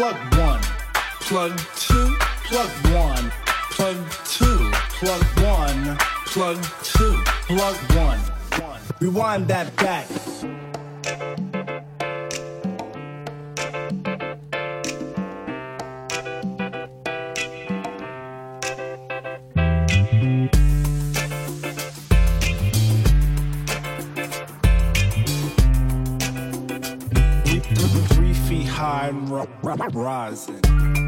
plug one, plug two, plug one, plug two, plug one, plug two, plug one. Rewind that back. rising.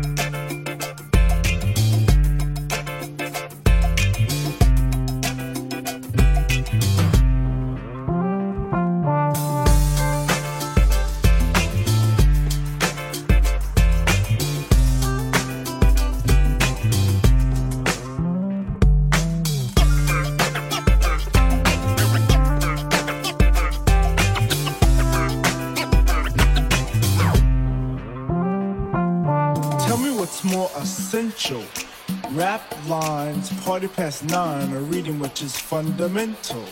past nine a reading, which is fundamental.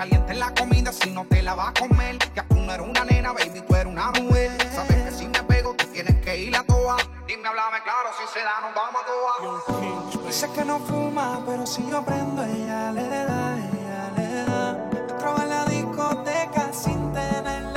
Calientes la comida si no te la vas a comer. Ya tú no eres una nena, baby, tú eres una mujer. Sabes que si me pego, tú tienes que ir a toa. Dime, háblame claro, si se da, nos vamos a toa. Dice que no fuma, pero si yo prendo, ella le da, ella le da. Traba la discoteca sin tenerle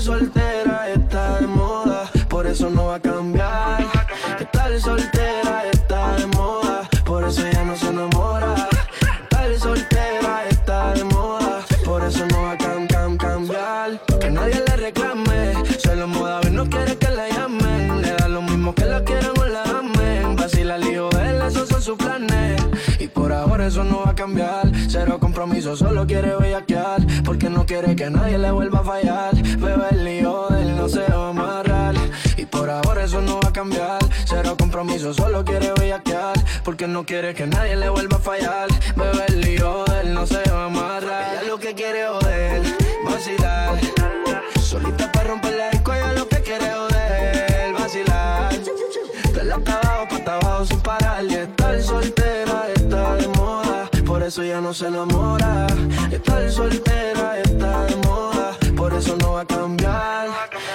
Soltera está de moda, por eso no va a cambiar. Estar soltera está de moda, por eso ya no se enamora. Estar soltera está de moda, por eso no va a cambiar. Que nadie le reclame, se lo moda, no quiere que la llamen. Le da lo mismo que la quieran o la amen. Vacila de él, esos son sus planes. Y por ahora eso no va a cambiar. Cero compromiso, solo quiere no quiere que nadie le vuelva a fallar. Bebe el lío él no se va a amarrar. Y por ahora eso no va a cambiar. Cero compromiso, solo quiere bellaquear. Porque no quiere que nadie le vuelva a fallar. Bebe el lío él no se va a amarrar. Ella lo que quiere joder, vacilar. Solita para romper la disco, ella lo que quiere joder, vacilar. De la abajo para abajo sin parar eso ya no se enamora. Estar soltera está de moda, por eso no va a cambiar.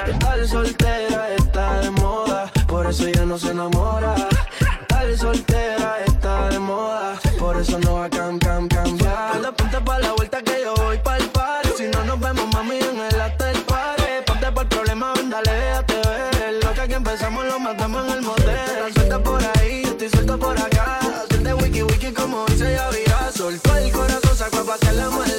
Estar soltera está de moda, por eso ya no se enamora. Estar soltera está de moda, por eso no va a cam, cam, cambiar. ponte pa' la vuelta que yo voy pa' el party. Si no nos vemos, mami, en el after party. Ponte por el problema, ven, dale, déjate ver. Lo que aquí empezamos lo matamos en el motel. Suelta por ahí, estoy suelto por acá. Hacer wiki wiki como dice ya virá. Soltó el corazón, sacó que la maldad.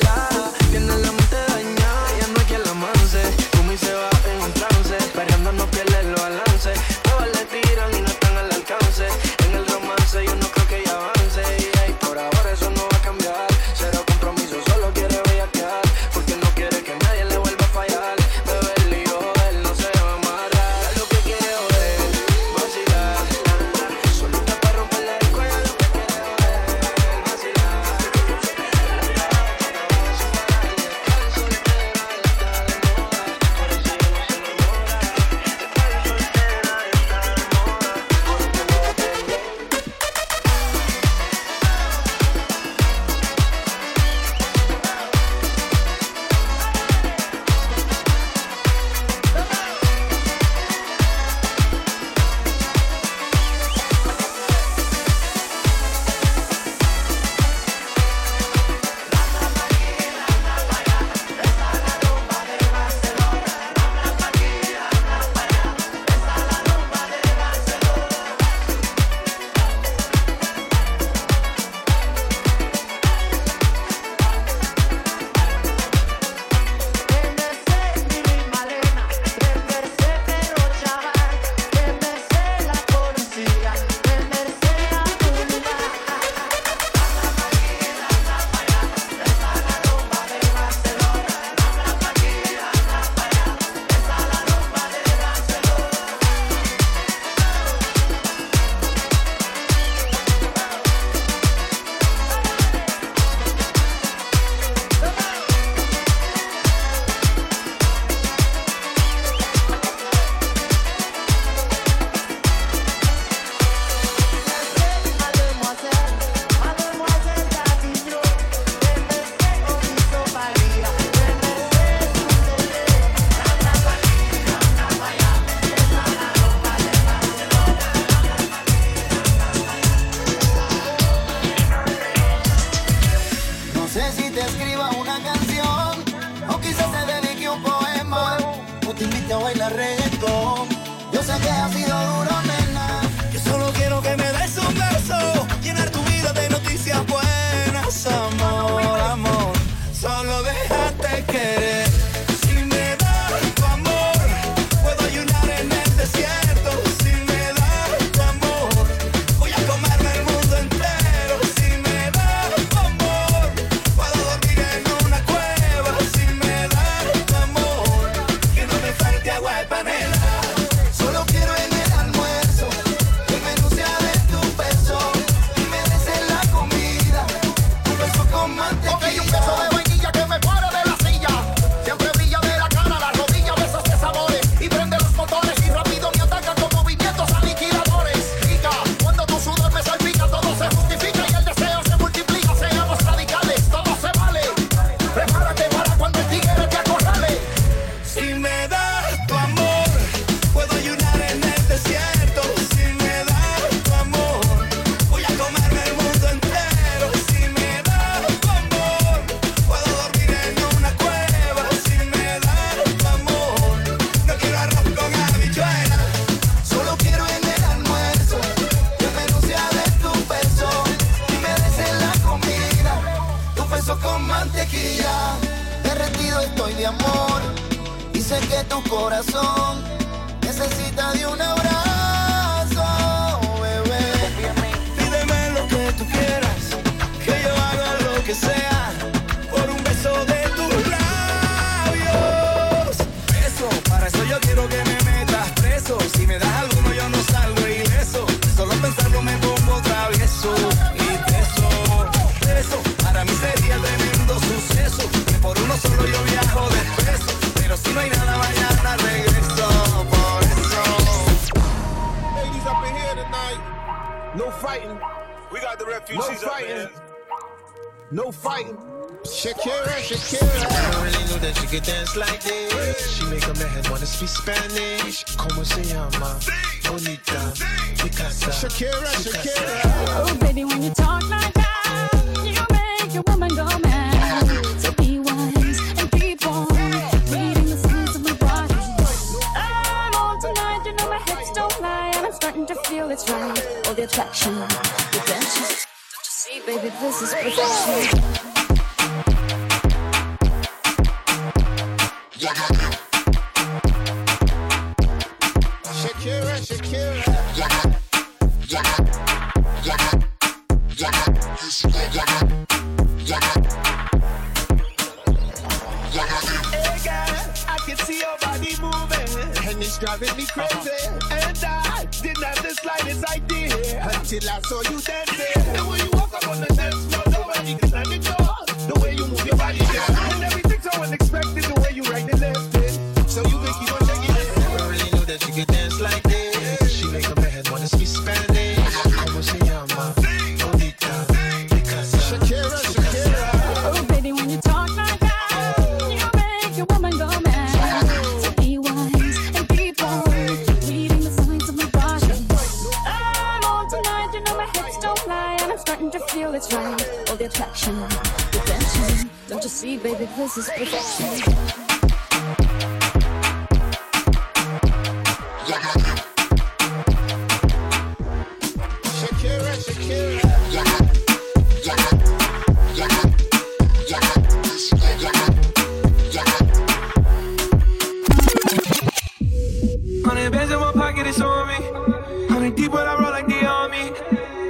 hundred bands in my pocket, it's on me. Hundred deep, but I roll like the army.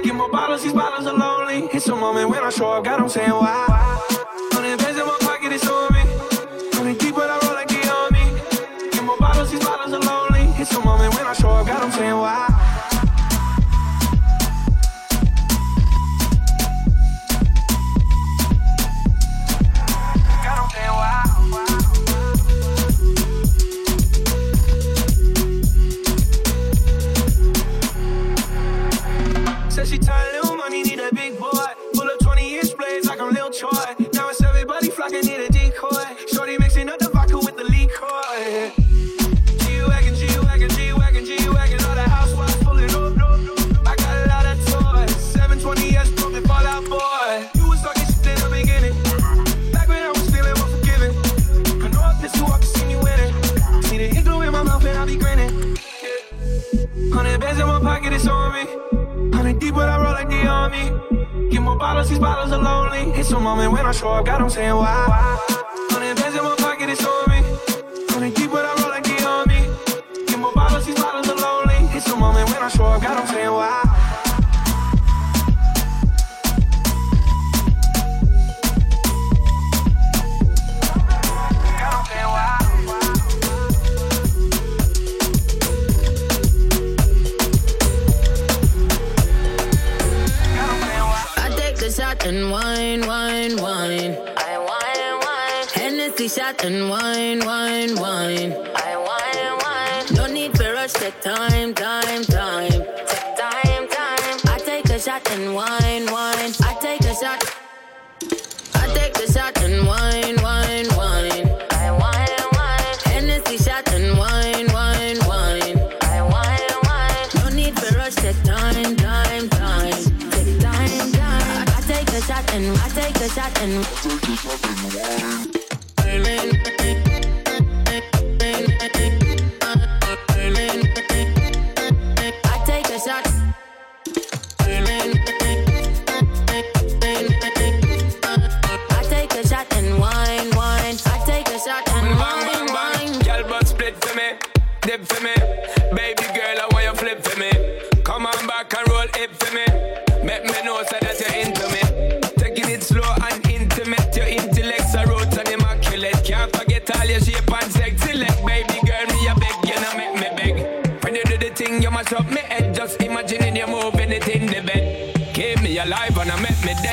Get more bottles, these bottles are lonely. It's a moment when I show up, God, I'm saying why. why? some moment when I show up, God, I'm saying why. why? shot and. Take a wine.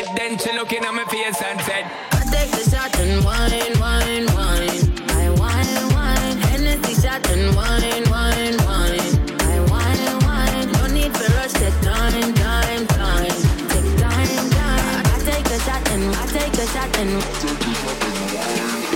Make. Then she looking at my face and said, I take the shot and wine, wine, wine. I wine, wine. Hennessy shot and wine, wine, wine. I wine, wine. No need for rush. Take time, time, time. Take time, time. I take a shot and I take a shot and.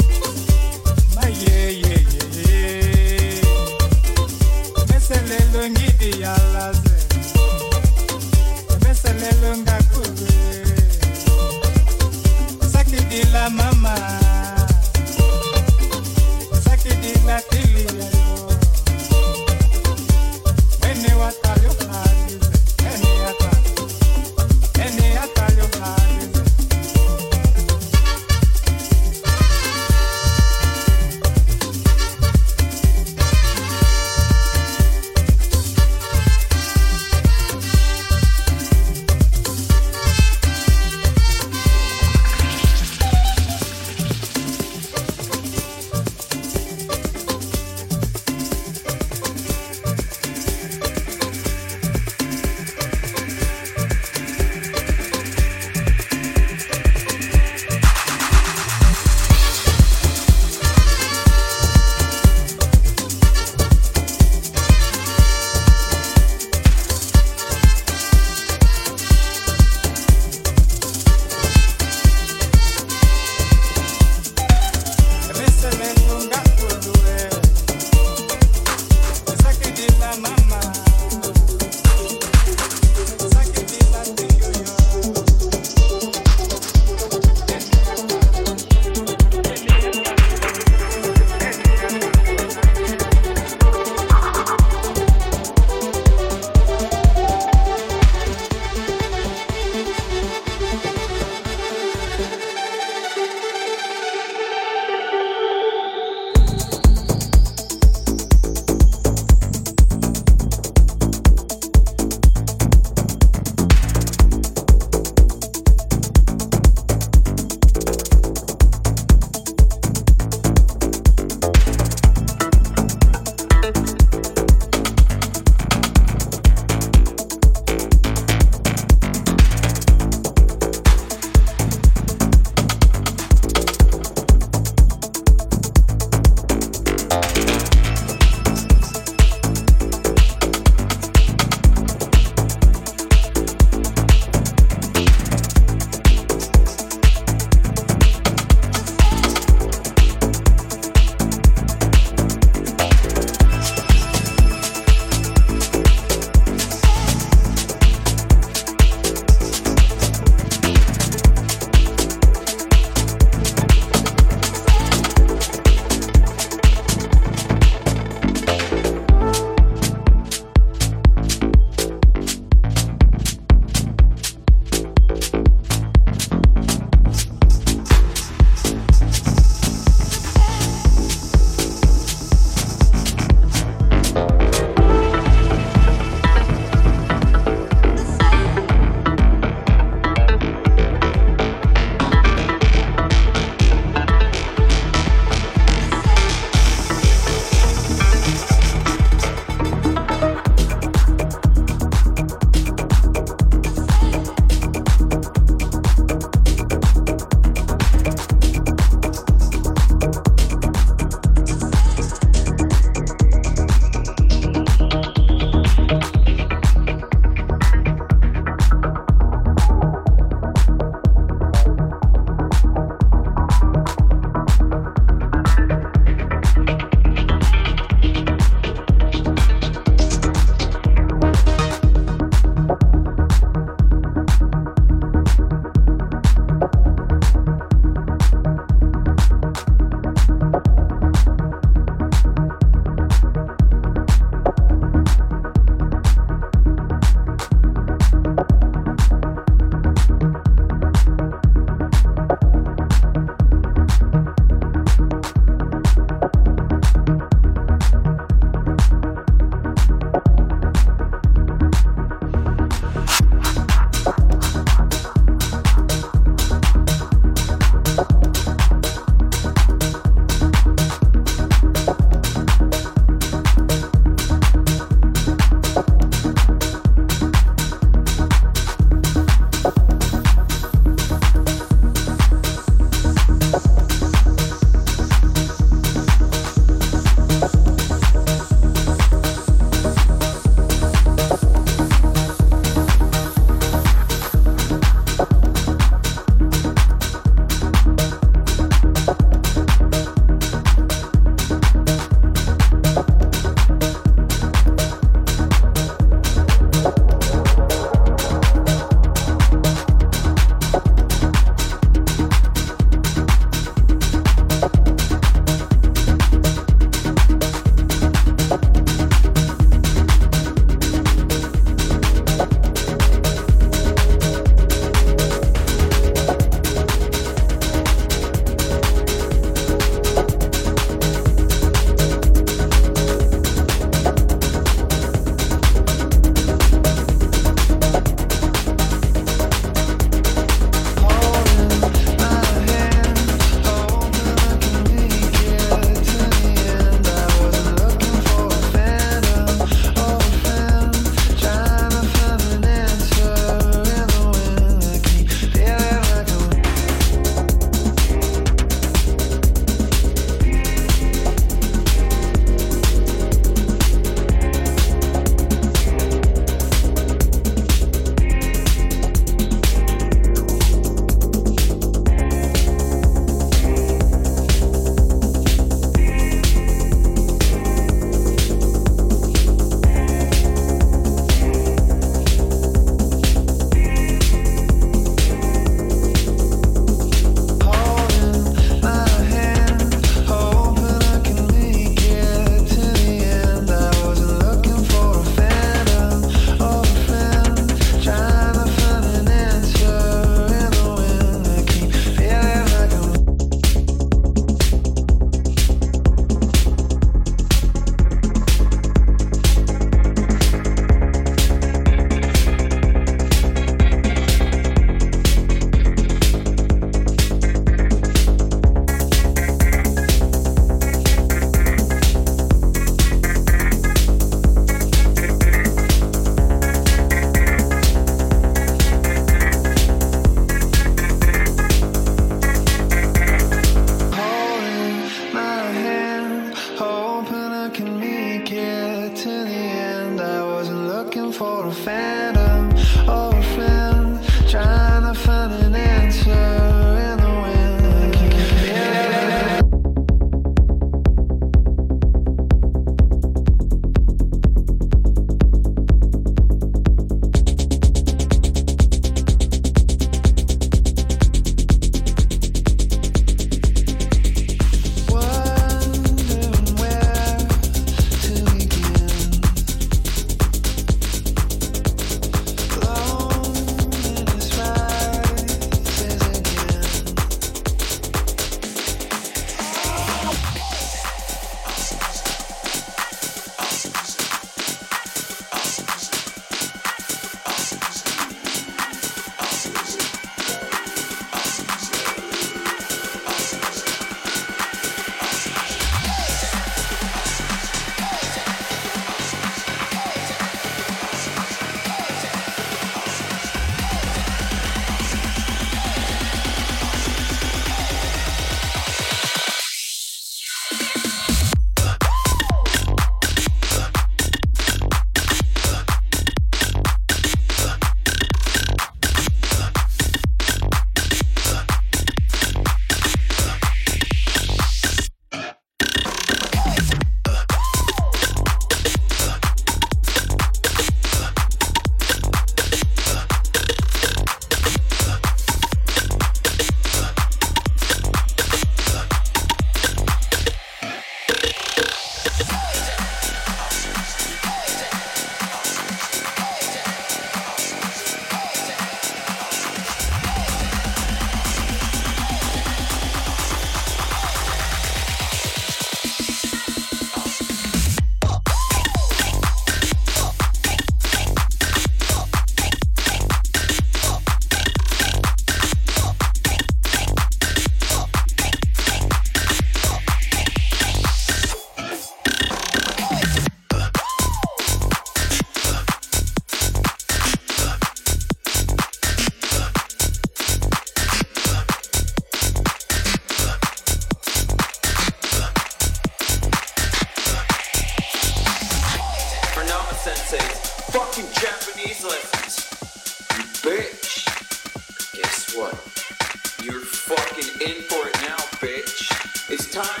Time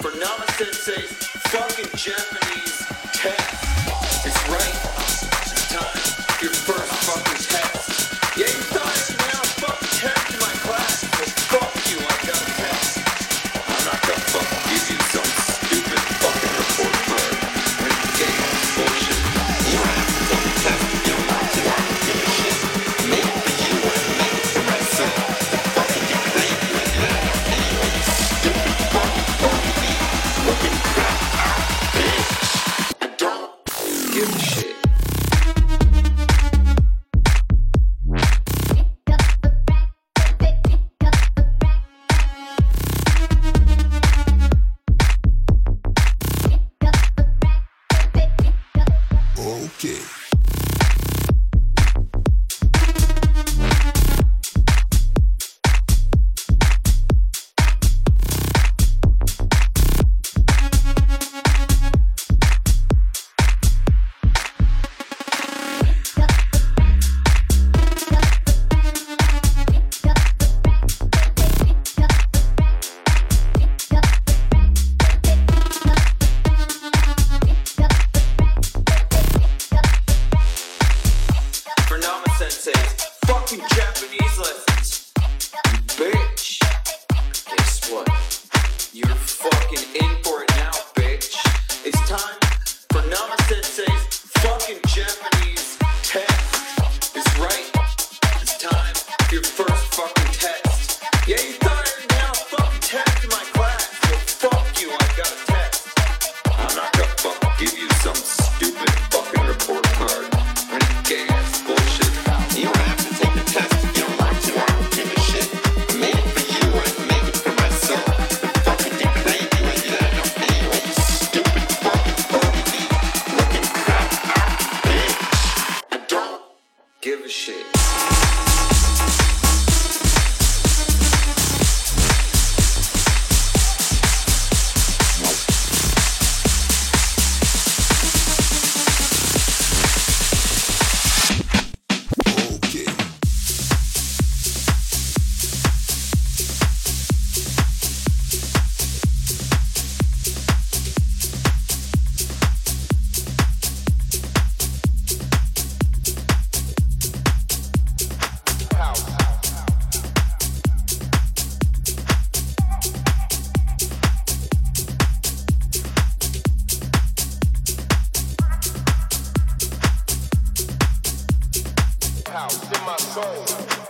for Nama Sensei's fucking Japanese test. house in my soul.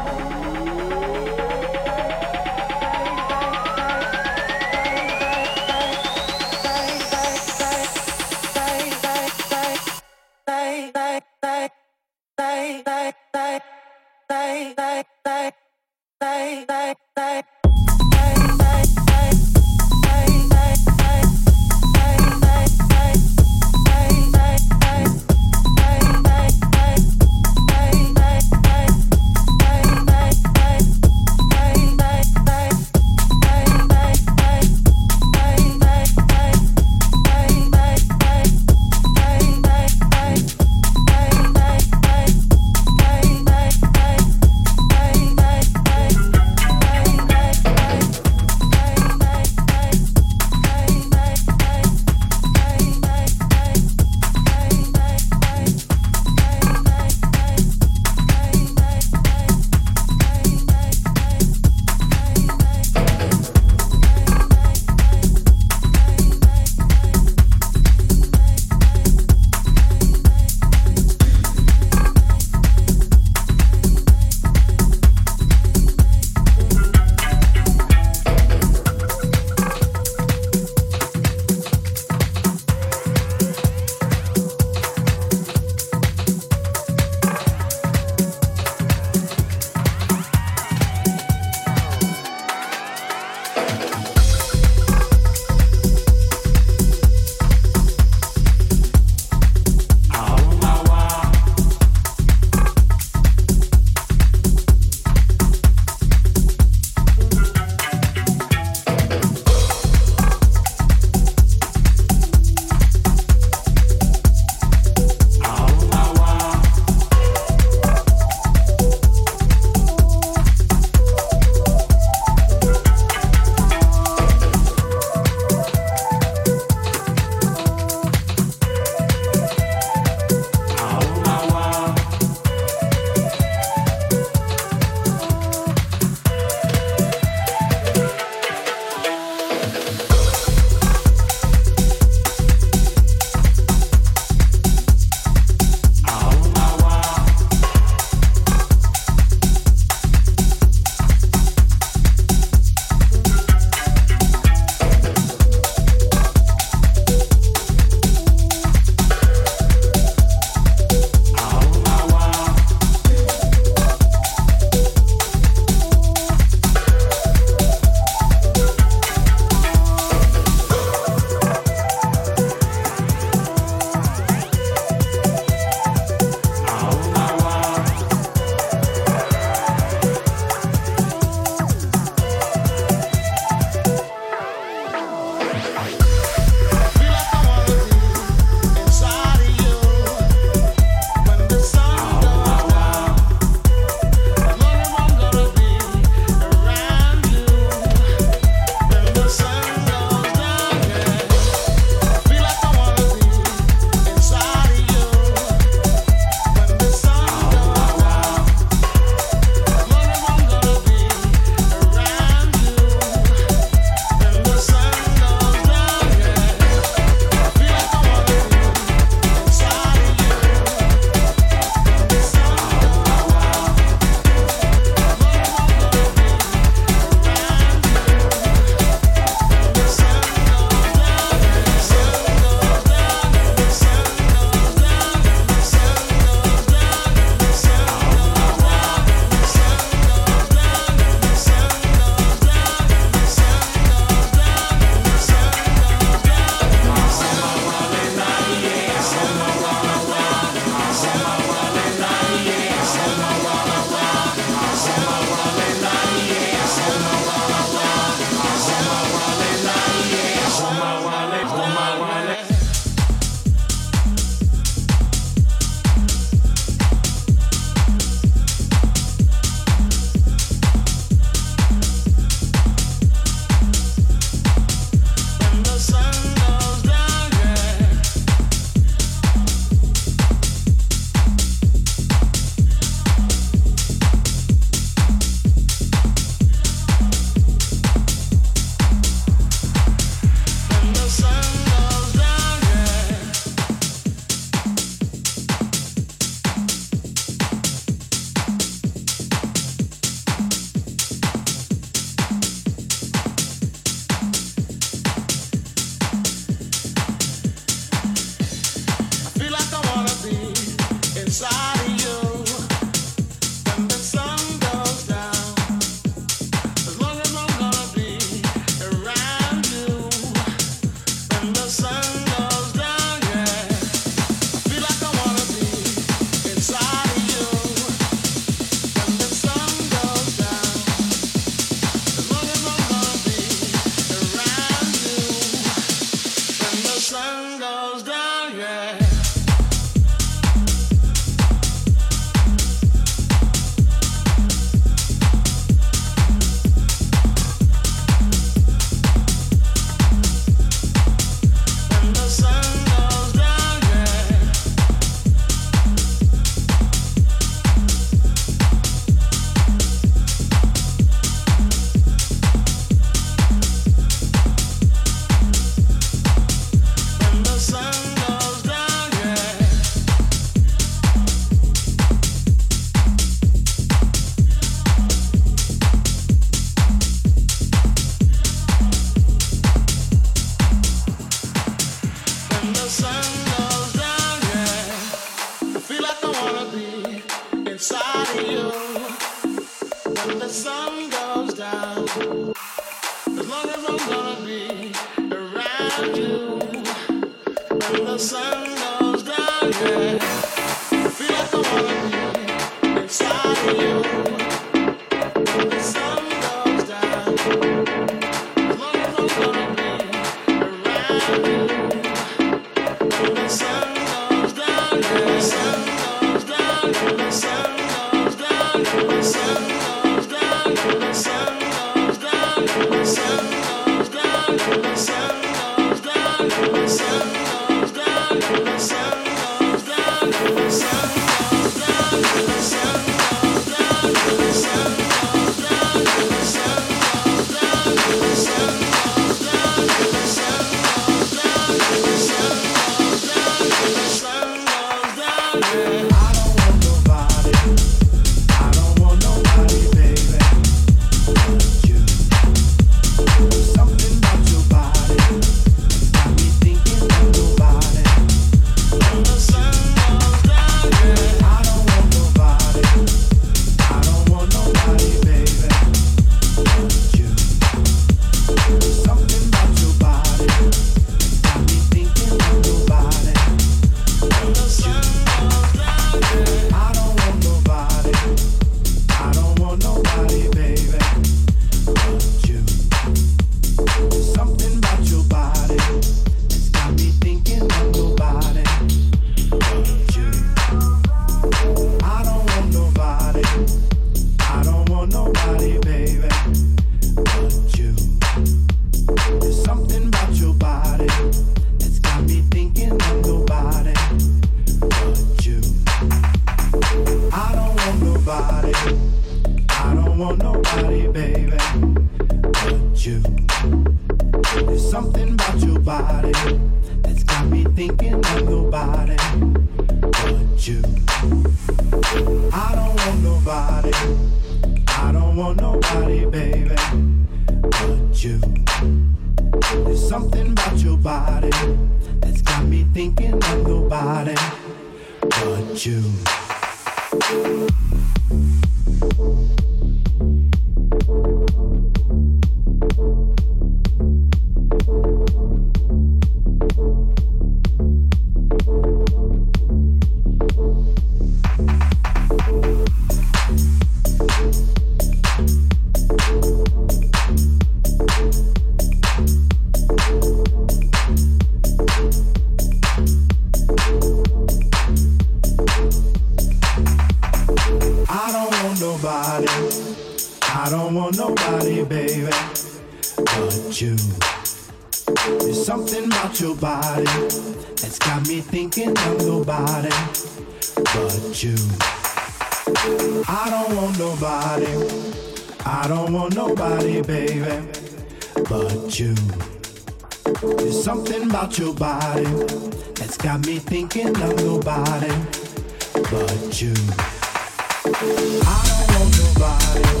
I don't want nobody.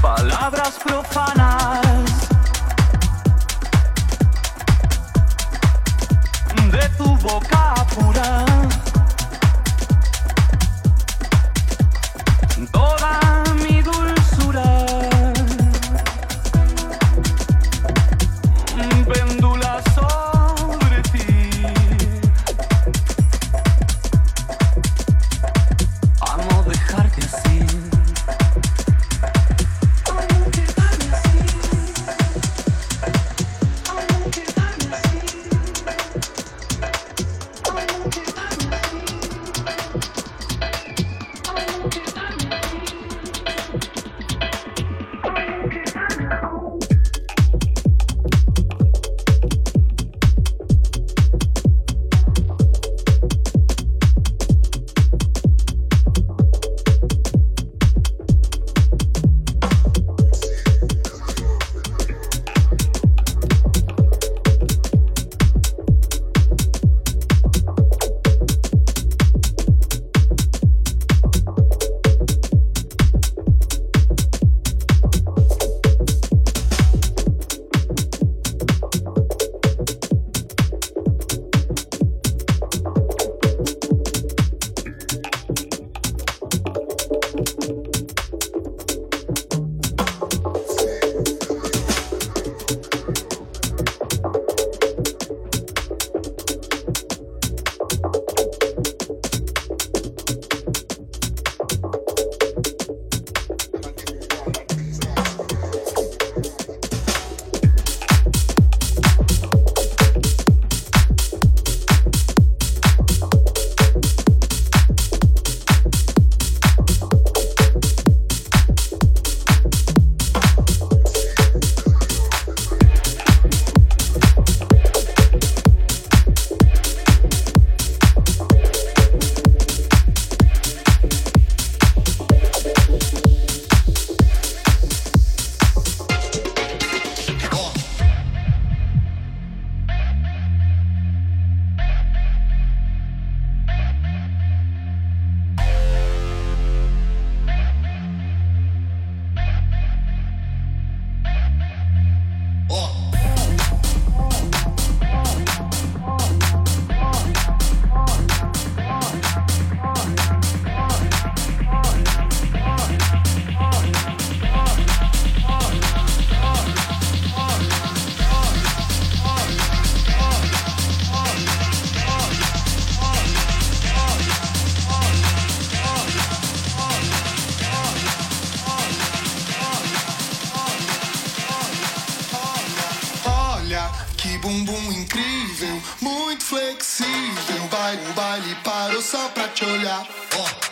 Palabras profanas só pra te olhar. Olha.